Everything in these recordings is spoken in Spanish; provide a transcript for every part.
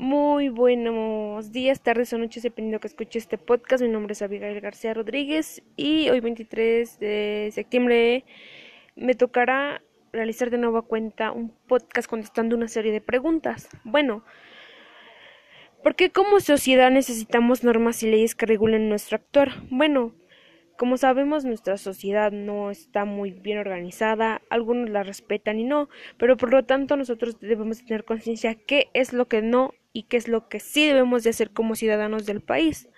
Muy buenos días, tardes o noches, dependiendo que escuche este podcast. Mi nombre es Abigail García Rodríguez y hoy 23 de septiembre me tocará realizar de nueva cuenta un podcast contestando una serie de preguntas. Bueno, ¿por qué como sociedad necesitamos normas y leyes que regulen nuestro actor? Bueno, como sabemos, nuestra sociedad no está muy bien organizada, algunos la respetan y no, pero por lo tanto nosotros debemos tener conciencia qué es lo que no y qué es lo que sí debemos de hacer como ciudadanos del país.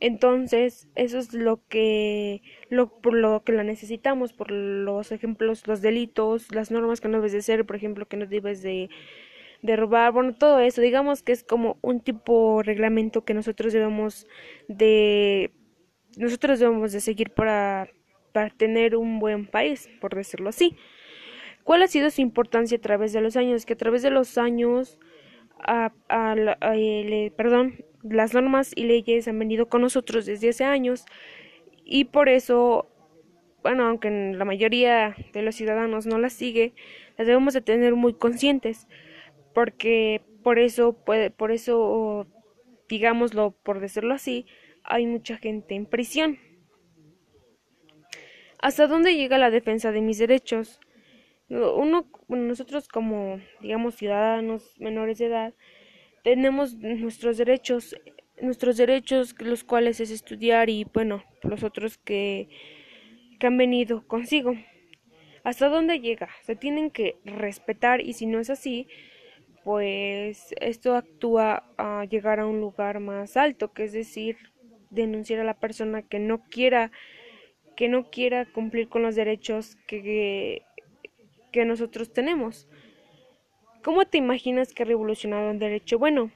Entonces, eso es lo que lo, por lo que la necesitamos, por los ejemplos, los delitos, las normas que no debes de hacer, por ejemplo, que no debes de, de robar, bueno, todo eso, digamos que es como un tipo reglamento que nosotros debemos de nosotros debemos de seguir para para tener un buen país, por decirlo así. ¿Cuál ha sido su importancia a través de los años? Que a través de los años a, perdón, las normas y leyes han venido con nosotros desde hace años y por eso, bueno, aunque la mayoría de los ciudadanos no las sigue, las debemos de tener muy conscientes, porque por eso puede, por eso, digámoslo, por decirlo así, hay mucha gente en prisión. ¿Hasta dónde llega la defensa de mis derechos? Uno, nosotros como, digamos, ciudadanos menores de edad, tenemos nuestros derechos, nuestros derechos, los cuales es estudiar y, bueno, los otros que, que han venido consigo. ¿Hasta dónde llega? Se tienen que respetar y si no es así, pues esto actúa a llegar a un lugar más alto, que es decir, denunciar a la persona que no quiera que no quiera cumplir con los derechos que, que nosotros tenemos. ¿Cómo te imaginas que ha revolucionado el derecho? Bueno,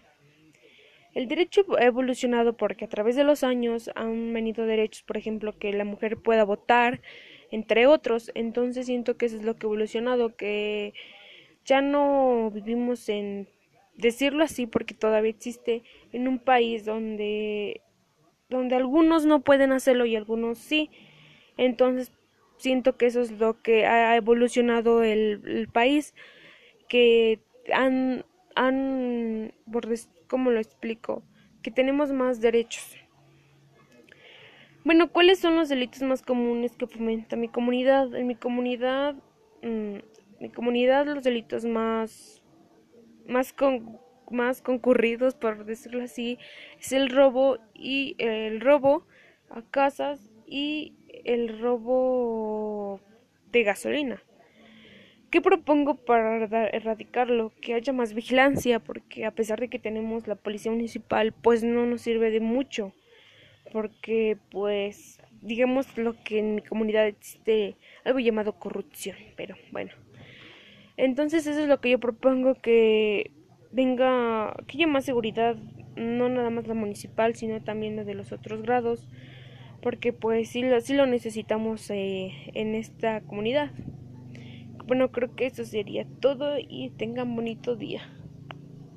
el derecho ha evolucionado porque a través de los años han venido derechos, por ejemplo, que la mujer pueda votar, entre otros. Entonces siento que eso es lo que ha evolucionado, que ya no vivimos en, decirlo así, porque todavía existe, en un país donde, donde algunos no pueden hacerlo y algunos sí. Entonces, siento que eso es lo que ha evolucionado el, país, que han, han, ¿cómo lo explico? Que tenemos más derechos. Bueno, ¿cuáles son los delitos más comunes que fomenta mi comunidad? En mi comunidad, mm, mi comunidad los delitos más, más con, más concurridos, por decirlo así, es el robo y el robo a casas y el robo de gasolina. ¿Qué propongo para erradicarlo? Que haya más vigilancia, porque a pesar de que tenemos la policía municipal, pues no nos sirve de mucho, porque pues digamos lo que en mi comunidad existe algo llamado corrupción, pero bueno. Entonces eso es lo que yo propongo que venga, que haya más seguridad, no nada más la municipal, sino también la de los otros grados porque pues sí lo, sí lo necesitamos eh, en esta comunidad. Bueno, creo que eso sería todo y tengan bonito día.